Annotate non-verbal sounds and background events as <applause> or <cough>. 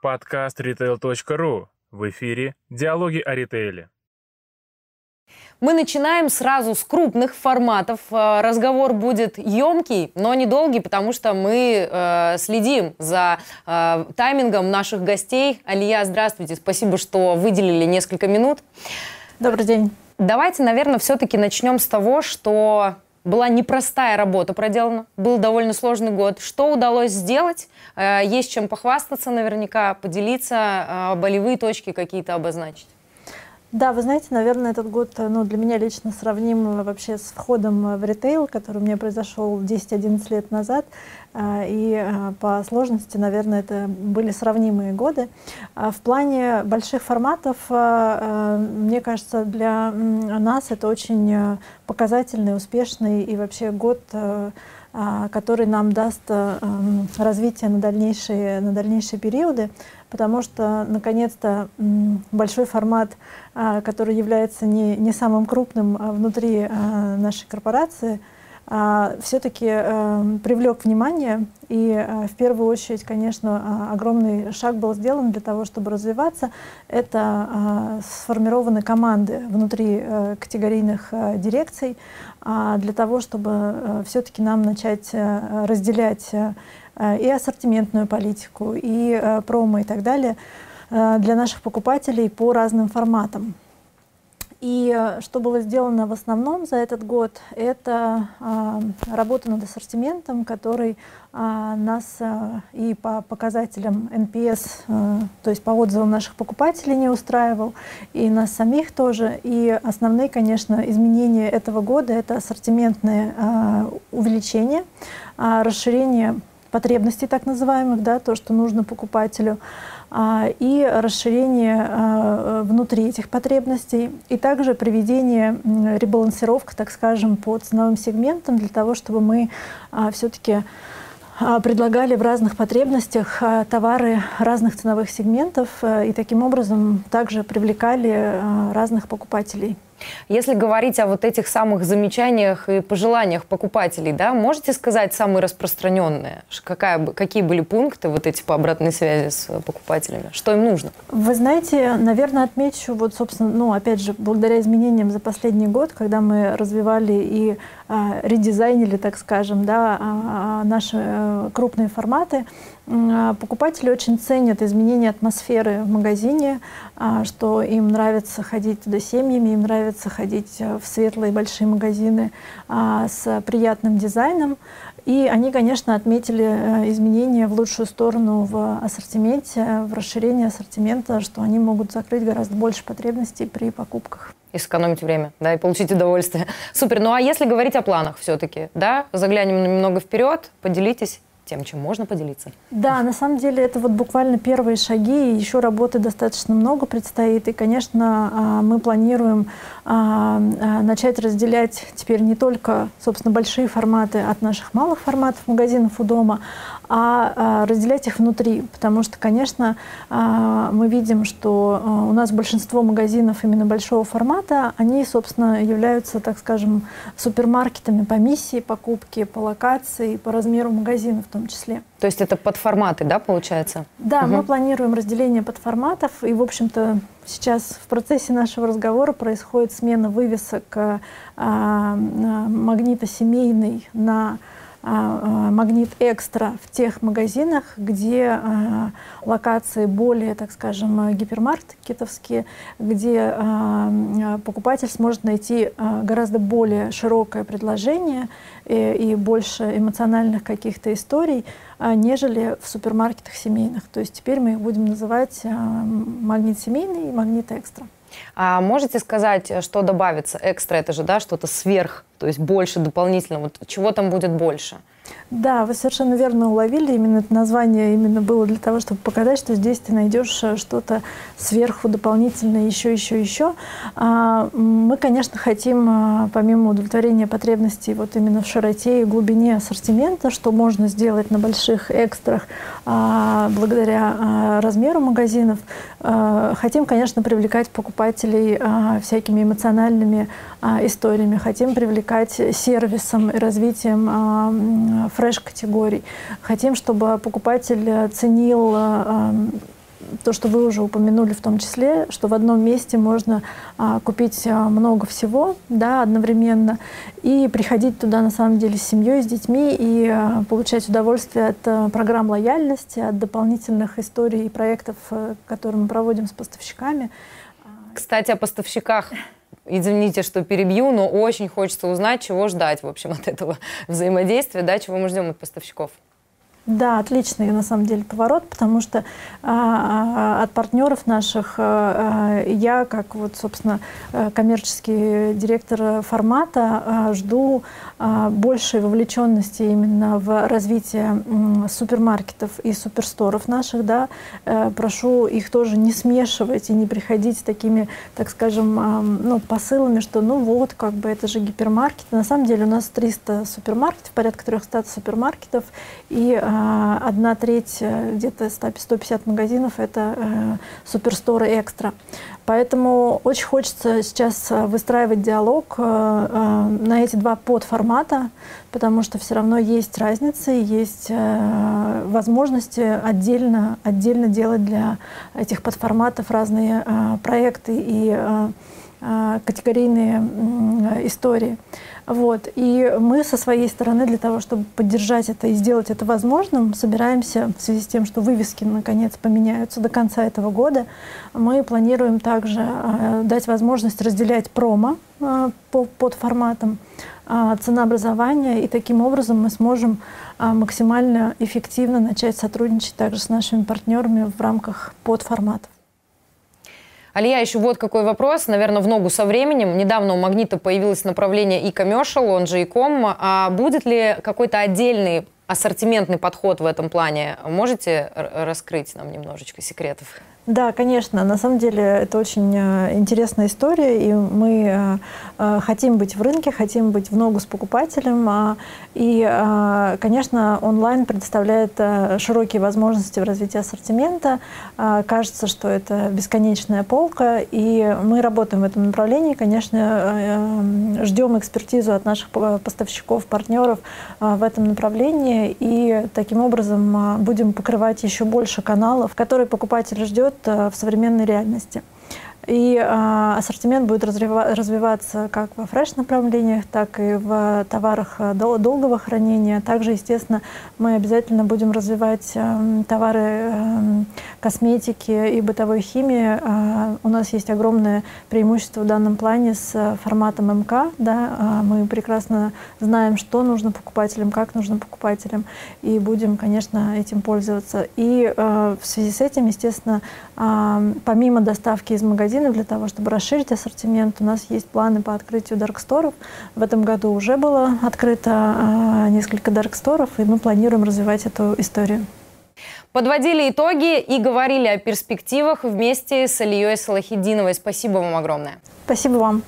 Подкаст retail.ru. В эфире «Диалоги о ритейле». Мы начинаем сразу с крупных форматов. Э, разговор будет емкий, но недолгий, потому что мы э, следим за э, таймингом наших гостей. Алия, здравствуйте. Спасибо, что выделили несколько минут. Добрый день. Давайте, наверное, все-таки начнем с того, что была непростая работа проделана, был довольно сложный год. Что удалось сделать? Э, есть чем похвастаться наверняка, поделиться, э, болевые точки какие-то обозначить. Да, вы знаете, наверное, этот год ну, для меня лично сравним вообще с входом в ритейл, который у меня произошел 10-11 лет назад. А, и а, по сложности, наверное, это были сравнимые годы. А в плане больших форматов, мне кажется, для нас это очень показательный, успешный и вообще год который нам даст развитие на дальнейшие, на дальнейшие периоды потому что, наконец-то, большой формат, который является не, не самым крупным внутри нашей корпорации, все-таки привлек внимание. И в первую очередь, конечно, огромный шаг был сделан для того, чтобы развиваться. Это сформированы команды внутри категорийных дирекций для того, чтобы все-таки нам начать разделять Э, и ассортиментную политику, и э, промо и так далее э, для наших покупателей по разным форматам. И что было сделано в основном за этот год, это работа над ассортиментом, который нас и по показателям NPS, то есть по отзывам наших покупателей не устраивал, и нас самих тоже. И основные, конечно, изменения этого года — это ассортиментное увеличение, расширение потребностей так называемых, да, то, что нужно покупателю, а, и расширение а, внутри этих потребностей, и также приведение, ребалансировка, так скажем, по ценовым сегментам для того, чтобы мы а, все-таки предлагали в разных потребностях товары разных ценовых сегментов и таким образом также привлекали разных покупателей. Если говорить о вот этих самых замечаниях и пожеланиях покупателей, да, можете сказать самые распространенные? Какая, какие были пункты вот эти по обратной связи с покупателями? Что им нужно? Вы знаете, наверное, отмечу, вот, собственно, ну, опять же, благодаря изменениям за последний год, когда мы развивали и а, редизайнили, так скажем, да, а, а, наши а, крупные форматы, покупатели очень ценят изменение атмосферы в магазине, а, что им нравится ходить туда семьями, им нравится ходить э, в светлые большие магазины а, с приятным дизайном. И они, конечно, отметили э, изменения в лучшую сторону в ассортименте, в расширении ассортимента, что они могут закрыть гораздо больше потребностей при покупках и сэкономить время, да, и получить удовольствие. <laughs> Супер. Ну а если говорить о планах все-таки, да, заглянем немного вперед, поделитесь тем, чем можно поделиться. Да, на самом деле это вот буквально первые шаги, еще работы достаточно много предстоит, и, конечно, а, мы планируем а, а, начать разделять теперь не только, собственно, большие форматы от наших малых форматов магазинов у дома, а разделять их внутри, потому что, конечно, мы видим, что у нас большинство магазинов именно большого формата, они, собственно, являются, так скажем, супермаркетами по миссии покупки, по локации, по размеру магазина в том числе. То есть это под форматы, да, получается? Да, угу. мы планируем разделение под форматов, и, в общем-то, сейчас в процессе нашего разговора происходит смена вывесок а, а, магнита семейный на а, а, магнит экстра в тех магазинах, где а, локации более, так скажем, гипермаркетовские, где покупатель сможет найти гораздо более широкое предложение и больше эмоциональных каких-то историй, нежели в супермаркетах семейных. То есть теперь мы их будем называть магнит семейный и магнит экстра. А можете сказать, что добавится? Экстра это же, да, что-то сверх, то есть больше дополнительно. Вот чего там будет больше? Да, вы совершенно верно уловили. Именно это название именно было для того, чтобы показать, что здесь ты найдешь э, что-то сверху дополнительное, еще, еще, еще. А, мы, конечно, хотим, а, помимо удовлетворения потребностей вот именно в широте и глубине ассортимента, что можно сделать на больших экстрах а, благодаря размеру магазинов, хотим, конечно, привлекать покупателей всякими эмоциональными историями, хотим привлекать сервисом и развитием фреш-категорий. Хотим, чтобы покупатель ценил э, то, что вы уже упомянули в том числе, что в одном месте можно а, купить а, много всего да, одновременно и приходить туда на самом деле с семьей, с детьми и а, получать удовольствие от а, программ лояльности, от дополнительных историй и проектов, а, которые мы проводим с поставщиками. Кстати, о поставщиках. Извините, что перебью, но очень хочется узнать, чего ждать, в общем, от этого <laughs> взаимодействия, да, чего мы ждем от поставщиков. Да, отличный на самом деле поворот, потому что а, а от партнеров наших а, я, как вот, собственно, э, коммерческий директор формата, жду большей вовлеченности именно в развитие супермаркетов и суперсторов наших. Да. Прошу их тоже не смешивать и не приходить с такими, так скажем, ну, посылами, что ну вот, как бы это же гипермаркет. На самом деле у нас 300 супермаркетов, порядка 300 супермаркетов, и одна треть, э, где-то 150 магазинов, это э, суперсторы экстра. Поэтому очень хочется сейчас э, выстраивать диалог на эти два подформата, потому что все равно есть разницы, есть возможности отдельно, отдельно делать для этих подформатов разные проекты и категорийные истории. Вот. И мы со своей стороны для того, чтобы поддержать это и сделать это возможным, собираемся в связи с тем, что вывески наконец поменяются до конца этого года, мы планируем также э, дать возможность разделять промо по, под форматом ценообразования, и таким образом мы сможем максимально эффективно начать сотрудничать также с нашими партнерами в рамках подформатов. Алия, еще вот какой вопрос, наверное, в ногу со временем. Недавно у «Магнита» появилось направление e-commercial, он же e-com. А будет ли какой-то отдельный ассортиментный подход в этом плане? Можете раскрыть нам немножечко секретов? Да, конечно. На самом деле это очень э, интересная история, и мы э, э, хотим быть в рынке, хотим быть в ногу с покупателем. А, и, конечно, онлайн предоставляет широкие возможности в развитии ассортимента. Кажется, что это бесконечная полка, и мы работаем в этом направлении. Конечно, ждем экспертизу от наших поставщиков, партнеров в этом направлении, и таким образом будем покрывать еще больше каналов, которые покупатель ждет в современной реальности. И э, ассортимент будет развиваться как во фреш-направлениях, так и в товарах э, долгого хранения. Также, естественно, мы обязательно будем развивать э, товары э, косметики и бытовой химии. Э, у нас есть огромное преимущество в данном плане с форматом МК. Да? Э, мы прекрасно знаем, что нужно покупателям, как нужно покупателям, и будем, конечно, этим пользоваться. И э, в связи с этим, естественно, э, помимо доставки из магазина, магазинов для того, чтобы расширить ассортимент. У нас есть планы по открытию дарксторов. В этом году уже было открыто э, несколько дарксторов, и мы планируем развивать эту историю. Подводили итоги и говорили о перспективах вместе с Ильей Салахидиновой. Спасибо вам огромное. Спасибо вам.